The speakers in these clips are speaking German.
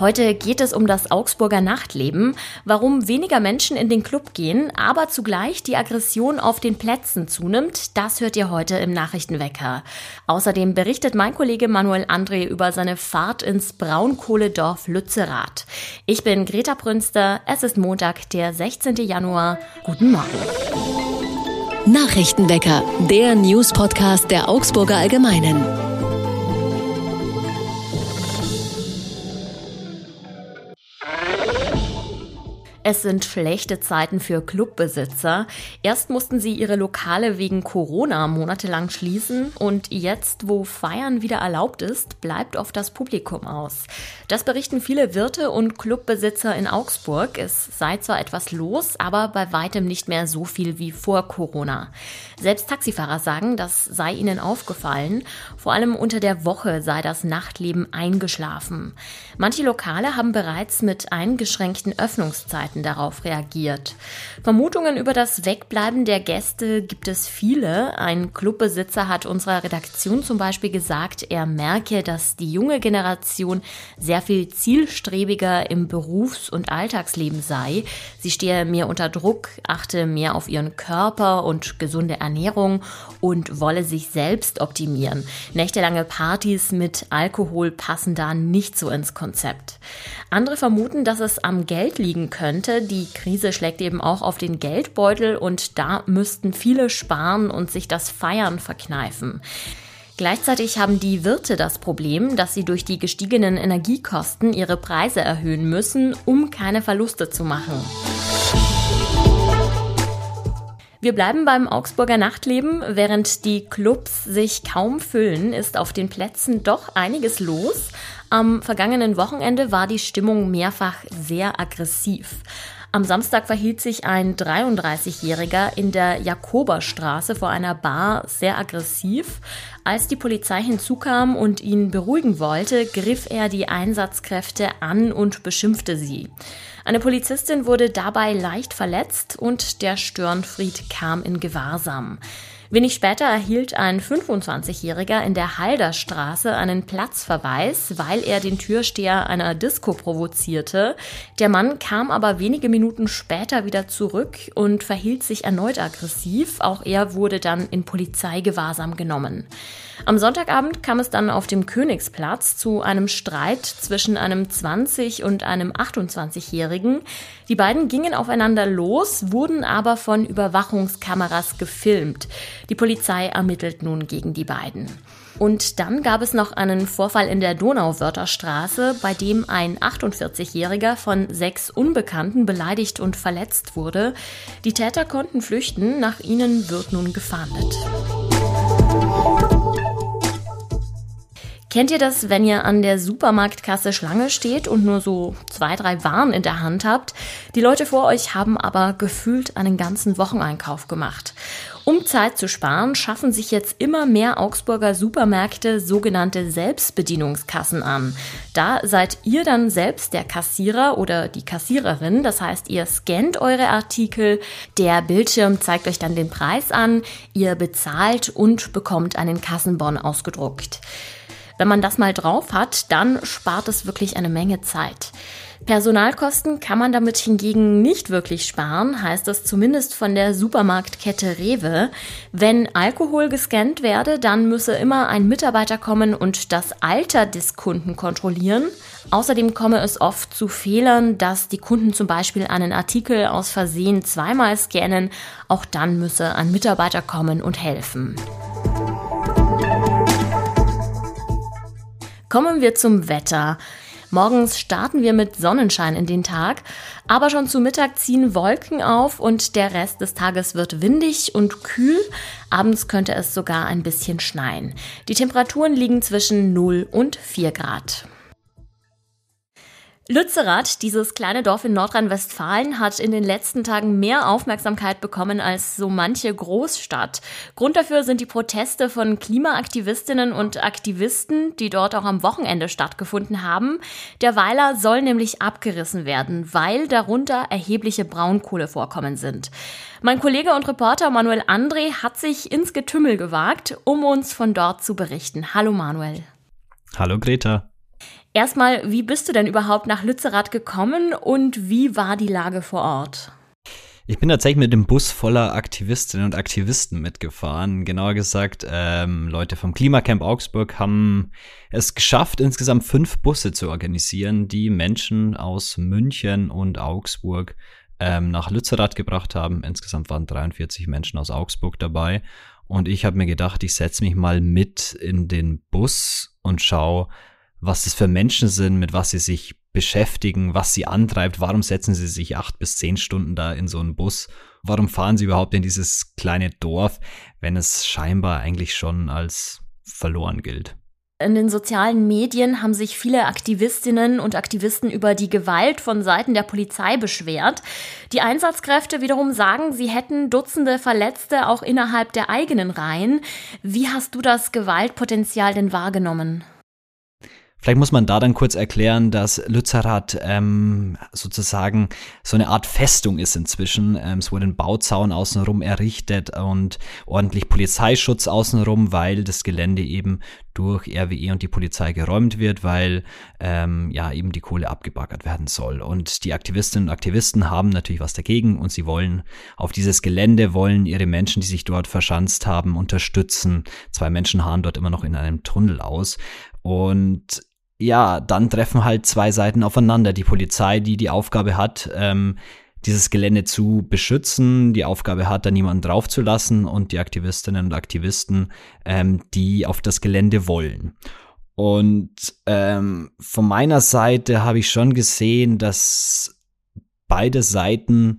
Heute geht es um das Augsburger Nachtleben, warum weniger Menschen in den Club gehen, aber zugleich die Aggression auf den Plätzen zunimmt. Das hört ihr heute im Nachrichtenwecker. Außerdem berichtet mein Kollege Manuel André über seine Fahrt ins Braunkohledorf Lützerath. Ich bin Greta Brünster. Es ist Montag, der 16. Januar. Guten Morgen. Nachrichtenwecker, der News-Podcast der Augsburger Allgemeinen. Es sind schlechte Zeiten für Clubbesitzer. Erst mussten sie ihre Lokale wegen Corona monatelang schließen und jetzt, wo Feiern wieder erlaubt ist, bleibt oft das Publikum aus. Das berichten viele Wirte und Clubbesitzer in Augsburg. Es sei zwar etwas los, aber bei weitem nicht mehr so viel wie vor Corona. Selbst Taxifahrer sagen, das sei ihnen aufgefallen. Vor allem unter der Woche sei das Nachtleben eingeschlafen. Manche Lokale haben bereits mit eingeschränkten Öffnungszeiten Experten darauf reagiert. Vermutungen über das Wegbleiben der Gäste gibt es viele. Ein Clubbesitzer hat unserer Redaktion zum Beispiel gesagt, er merke, dass die junge Generation sehr viel zielstrebiger im Berufs- und Alltagsleben sei. Sie stehe mehr unter Druck, achte mehr auf ihren Körper und gesunde Ernährung und wolle sich selbst optimieren. Nächtelange Partys mit Alkohol passen da nicht so ins Konzept. Andere vermuten, dass es am Geld liegen könnte Rente. Die Krise schlägt eben auch auf den Geldbeutel und da müssten viele sparen und sich das Feiern verkneifen. Gleichzeitig haben die Wirte das Problem, dass sie durch die gestiegenen Energiekosten ihre Preise erhöhen müssen, um keine Verluste zu machen. Wir bleiben beim Augsburger Nachtleben. Während die Clubs sich kaum füllen, ist auf den Plätzen doch einiges los. Am vergangenen Wochenende war die Stimmung mehrfach sehr aggressiv. Am Samstag verhielt sich ein 33-Jähriger in der Jakoberstraße vor einer Bar sehr aggressiv. Als die Polizei hinzukam und ihn beruhigen wollte, griff er die Einsatzkräfte an und beschimpfte sie. Eine Polizistin wurde dabei leicht verletzt und der Störenfried kam in Gewahrsam. Wenig später erhielt ein 25-Jähriger in der Halderstraße einen Platzverweis, weil er den Türsteher einer Disco provozierte. Der Mann kam aber wenige Minuten später wieder zurück und verhielt sich erneut aggressiv. Auch er wurde dann in Polizeigewahrsam genommen. Am Sonntagabend kam es dann auf dem Königsplatz zu einem Streit zwischen einem 20- und einem 28-Jährigen. Die beiden gingen aufeinander los, wurden aber von Überwachungskameras gefilmt. Die Polizei ermittelt nun gegen die beiden. Und dann gab es noch einen Vorfall in der Donauwörterstraße, bei dem ein 48-Jähriger von sechs Unbekannten beleidigt und verletzt wurde. Die Täter konnten flüchten, nach ihnen wird nun gefahndet. Kennt ihr das, wenn ihr an der Supermarktkasse Schlange steht und nur so zwei, drei Waren in der Hand habt? Die Leute vor euch haben aber gefühlt einen ganzen Wocheneinkauf gemacht. Um Zeit zu sparen, schaffen sich jetzt immer mehr Augsburger Supermärkte sogenannte Selbstbedienungskassen an. Da seid ihr dann selbst der Kassierer oder die Kassiererin. Das heißt, ihr scannt eure Artikel, der Bildschirm zeigt euch dann den Preis an, ihr bezahlt und bekommt einen Kassenbon ausgedruckt. Wenn man das mal drauf hat, dann spart es wirklich eine Menge Zeit. Personalkosten kann man damit hingegen nicht wirklich sparen, heißt es zumindest von der Supermarktkette Rewe. Wenn Alkohol gescannt werde, dann müsse immer ein Mitarbeiter kommen und das Alter des Kunden kontrollieren. Außerdem komme es oft zu Fehlern, dass die Kunden zum Beispiel einen Artikel aus Versehen zweimal scannen. Auch dann müsse ein Mitarbeiter kommen und helfen. Kommen wir zum Wetter. Morgens starten wir mit Sonnenschein in den Tag, aber schon zu Mittag ziehen Wolken auf und der Rest des Tages wird windig und kühl. Abends könnte es sogar ein bisschen schneien. Die Temperaturen liegen zwischen 0 und 4 Grad. Lützerath, dieses kleine Dorf in Nordrhein-Westfalen, hat in den letzten Tagen mehr Aufmerksamkeit bekommen als so manche Großstadt. Grund dafür sind die Proteste von Klimaaktivistinnen und Aktivisten, die dort auch am Wochenende stattgefunden haben. Der Weiler soll nämlich abgerissen werden, weil darunter erhebliche Braunkohlevorkommen sind. Mein Kollege und Reporter Manuel André hat sich ins Getümmel gewagt, um uns von dort zu berichten. Hallo Manuel. Hallo Greta. Erstmal, wie bist du denn überhaupt nach Lützerath gekommen und wie war die Lage vor Ort? Ich bin tatsächlich mit dem Bus voller Aktivistinnen und Aktivisten mitgefahren. Genauer gesagt, ähm, Leute vom Klimacamp Augsburg haben es geschafft, insgesamt fünf Busse zu organisieren, die Menschen aus München und Augsburg ähm, nach Lützerath gebracht haben. Insgesamt waren 43 Menschen aus Augsburg dabei. Und ich habe mir gedacht, ich setze mich mal mit in den Bus und schaue, was das für Menschen sind, mit was sie sich beschäftigen, was sie antreibt, warum setzen sie sich acht bis zehn Stunden da in so einen Bus, warum fahren sie überhaupt in dieses kleine Dorf, wenn es scheinbar eigentlich schon als verloren gilt. In den sozialen Medien haben sich viele Aktivistinnen und Aktivisten über die Gewalt von Seiten der Polizei beschwert. Die Einsatzkräfte wiederum sagen, sie hätten Dutzende Verletzte auch innerhalb der eigenen Reihen. Wie hast du das Gewaltpotenzial denn wahrgenommen? Vielleicht muss man da dann kurz erklären, dass Lützerath ähm, sozusagen so eine Art Festung ist inzwischen. Ähm, es wurde ein Bauzaun außenrum errichtet und ordentlich Polizeischutz außenrum, weil das Gelände eben durch RWE und die Polizei geräumt wird, weil ähm, ja eben die Kohle abgebaggert werden soll. Und die Aktivistinnen und Aktivisten haben natürlich was dagegen und sie wollen auf dieses Gelände, wollen ihre Menschen, die sich dort verschanzt haben, unterstützen. Zwei Menschen harren dort immer noch in einem Tunnel aus. Und ja, dann treffen halt zwei Seiten aufeinander. Die Polizei, die die Aufgabe hat, ähm, dieses Gelände zu beschützen, die Aufgabe hat, da niemanden draufzulassen und die Aktivistinnen und Aktivisten, ähm, die auf das Gelände wollen. Und ähm, von meiner Seite habe ich schon gesehen, dass beide Seiten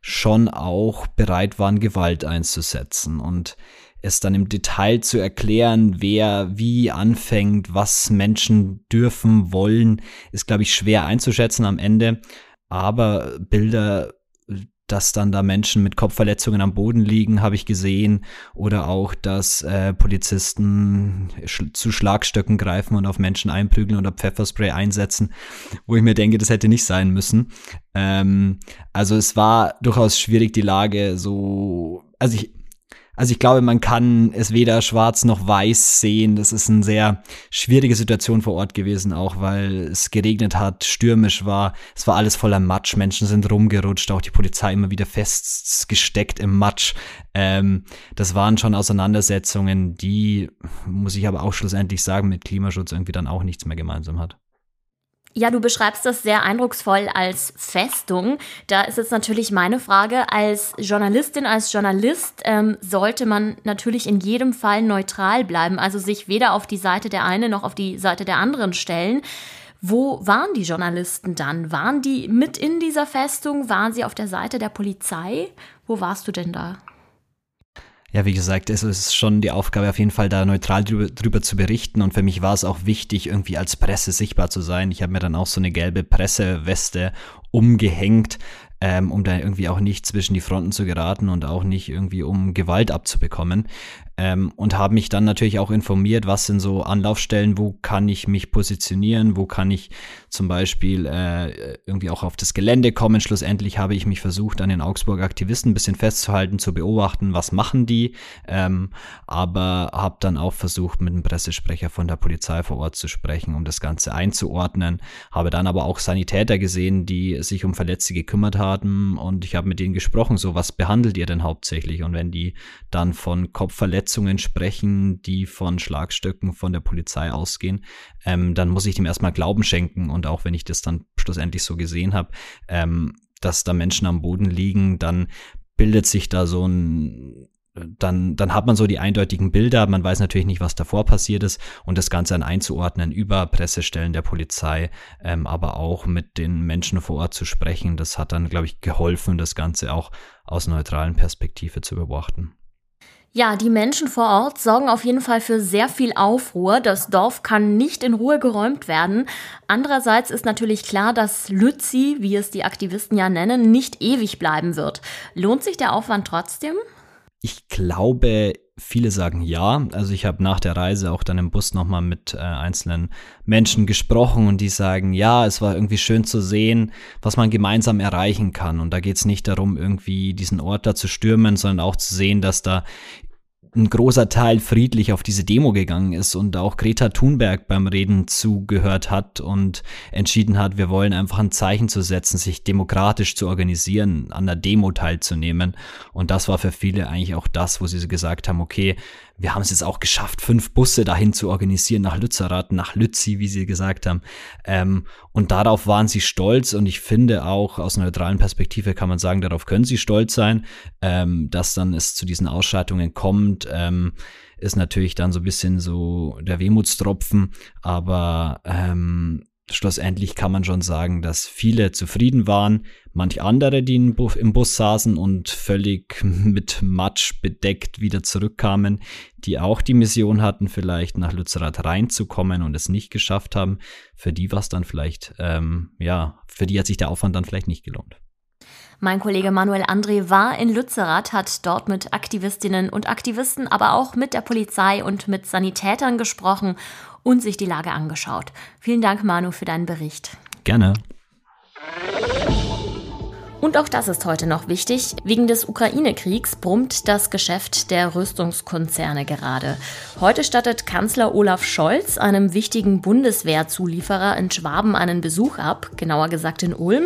schon auch bereit waren, Gewalt einzusetzen. Und es dann im Detail zu erklären, wer wie anfängt, was Menschen dürfen, wollen, ist, glaube ich, schwer einzuschätzen am Ende. Aber Bilder, dass dann da Menschen mit Kopfverletzungen am Boden liegen, habe ich gesehen. Oder auch, dass äh, Polizisten sch zu Schlagstöcken greifen und auf Menschen einprügeln oder Pfefferspray einsetzen, wo ich mir denke, das hätte nicht sein müssen. Ähm, also es war durchaus schwierig, die Lage so. Also ich, also ich glaube, man kann es weder schwarz noch weiß sehen. Das ist eine sehr schwierige Situation vor Ort gewesen, auch weil es geregnet hat, stürmisch war. Es war alles voller Matsch. Menschen sind rumgerutscht, auch die Polizei immer wieder festgesteckt im Matsch. Ähm, das waren schon Auseinandersetzungen, die, muss ich aber auch schlussendlich sagen, mit Klimaschutz irgendwie dann auch nichts mehr gemeinsam hat. Ja, du beschreibst das sehr eindrucksvoll als Festung. Da ist jetzt natürlich meine Frage, als Journalistin, als Journalist ähm, sollte man natürlich in jedem Fall neutral bleiben, also sich weder auf die Seite der einen noch auf die Seite der anderen stellen. Wo waren die Journalisten dann? Waren die mit in dieser Festung? Waren sie auf der Seite der Polizei? Wo warst du denn da? Ja, wie gesagt, es ist schon die Aufgabe, auf jeden Fall da neutral drüber, drüber, zu berichten. Und für mich war es auch wichtig, irgendwie als Presse sichtbar zu sein. Ich habe mir dann auch so eine gelbe Presseweste umgehängt, ähm, um da irgendwie auch nicht zwischen die Fronten zu geraten und auch nicht irgendwie um Gewalt abzubekommen. Ähm, und habe mich dann natürlich auch informiert, was sind so Anlaufstellen, wo kann ich mich positionieren, wo kann ich zum Beispiel äh, irgendwie auch auf das Gelände kommen. Schlussendlich habe ich mich versucht, an den Augsburger Aktivisten ein bisschen festzuhalten, zu beobachten, was machen die, ähm, aber habe dann auch versucht, mit einem Pressesprecher von der Polizei vor Ort zu sprechen, um das Ganze einzuordnen. Habe dann aber auch Sanitäter gesehen, die sich um Verletzte gekümmert haben und ich habe mit denen gesprochen, so was behandelt ihr denn hauptsächlich? Und wenn die dann von Kopfverletzungen Verletzungen sprechen, die von Schlagstöcken von der Polizei ausgehen, ähm, dann muss ich dem erstmal Glauben schenken. Und auch wenn ich das dann schlussendlich so gesehen habe, ähm, dass da Menschen am Boden liegen, dann bildet sich da so ein dann, dann hat man so die eindeutigen Bilder, man weiß natürlich nicht, was davor passiert ist und das Ganze dann einzuordnen über Pressestellen der Polizei, ähm, aber auch mit den Menschen vor Ort zu sprechen, das hat dann, glaube ich, geholfen, das Ganze auch aus neutralen Perspektive zu beobachten. Ja, die Menschen vor Ort sorgen auf jeden Fall für sehr viel Aufruhr. Das Dorf kann nicht in Ruhe geräumt werden. Andererseits ist natürlich klar, dass Lützi, wie es die Aktivisten ja nennen, nicht ewig bleiben wird. Lohnt sich der Aufwand trotzdem? Ich glaube, viele sagen ja. Also ich habe nach der Reise auch dann im Bus nochmal mit äh, einzelnen Menschen gesprochen und die sagen, ja, es war irgendwie schön zu sehen, was man gemeinsam erreichen kann. Und da geht es nicht darum, irgendwie diesen Ort da zu stürmen, sondern auch zu sehen, dass da ein großer Teil friedlich auf diese Demo gegangen ist und auch Greta Thunberg beim Reden zugehört hat und entschieden hat, wir wollen einfach ein Zeichen zu setzen, sich demokratisch zu organisieren, an der Demo teilzunehmen. Und das war für viele eigentlich auch das, wo sie gesagt haben, okay, wir haben es jetzt auch geschafft, fünf Busse dahin zu organisieren, nach Lützerath, nach Lützi, wie sie gesagt haben. Ähm, und darauf waren sie stolz und ich finde auch aus neutralen Perspektive kann man sagen, darauf können sie stolz sein, ähm, dass dann es zu diesen Ausschreitungen kommt. Ähm, ist natürlich dann so ein bisschen so der Wehmutstropfen, aber ähm, schlussendlich kann man schon sagen, dass viele zufrieden waren, manch andere, die im Bus saßen und völlig mit Matsch bedeckt wieder zurückkamen, die auch die Mission hatten, vielleicht nach Lützerath reinzukommen und es nicht geschafft haben, für die war es dann vielleicht, ähm, ja, für die hat sich der Aufwand dann vielleicht nicht gelohnt. Mein Kollege Manuel André war in Lützerath, hat dort mit Aktivistinnen und Aktivisten, aber auch mit der Polizei und mit Sanitätern gesprochen und sich die Lage angeschaut. Vielen Dank, Manu, für deinen Bericht. Gerne. Und auch das ist heute noch wichtig. Wegen des Ukraine-Kriegs brummt das Geschäft der Rüstungskonzerne gerade. Heute stattet Kanzler Olaf Scholz einem wichtigen Bundeswehrzulieferer in Schwaben einen Besuch ab, genauer gesagt in Ulm.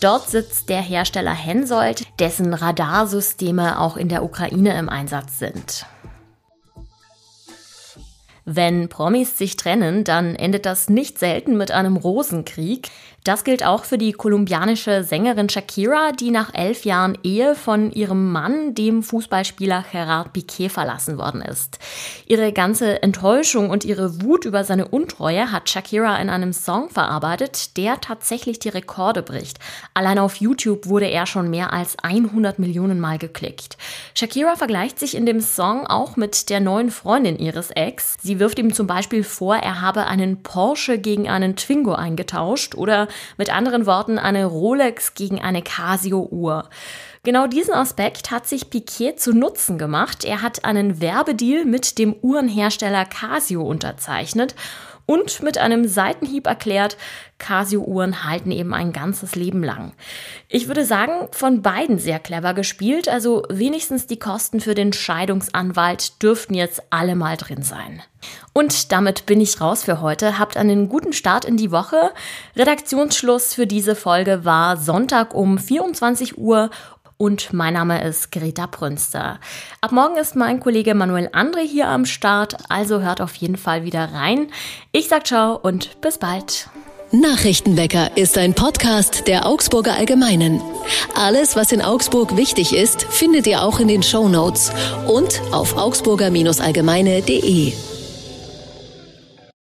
Dort sitzt der Hersteller Hensoldt, dessen Radarsysteme auch in der Ukraine im Einsatz sind. Wenn Promis sich trennen, dann endet das nicht selten mit einem Rosenkrieg. Das gilt auch für die kolumbianische Sängerin Shakira, die nach elf Jahren Ehe von ihrem Mann, dem Fußballspieler Gerard Piquet, verlassen worden ist. Ihre ganze Enttäuschung und ihre Wut über seine Untreue hat Shakira in einem Song verarbeitet, der tatsächlich die Rekorde bricht. Allein auf YouTube wurde er schon mehr als 100 Millionen Mal geklickt. Shakira vergleicht sich in dem Song auch mit der neuen Freundin ihres Ex. Sie wirft ihm zum Beispiel vor, er habe einen Porsche gegen einen Twingo eingetauscht oder mit anderen Worten eine Rolex gegen eine Casio-Uhr. Genau diesen Aspekt hat sich Piquet zu Nutzen gemacht. Er hat einen Werbedeal mit dem Uhrenhersteller Casio unterzeichnet und mit einem Seitenhieb erklärt, Casio-Uhren halten eben ein ganzes Leben lang. Ich würde sagen, von beiden sehr clever gespielt, also wenigstens die Kosten für den Scheidungsanwalt dürften jetzt alle mal drin sein. Und damit bin ich raus für heute. Habt einen guten Start in die Woche. Redaktionsschluss für diese Folge war Sonntag um 24 Uhr und mein Name ist Greta Prünster. Ab morgen ist mein Kollege Manuel André hier am Start, also hört auf jeden Fall wieder rein. Ich sag ciao und bis bald. Nachrichtenwecker ist ein Podcast der Augsburger Allgemeinen. Alles, was in Augsburg wichtig ist, findet ihr auch in den Show Notes und auf augsburger-allgemeine.de.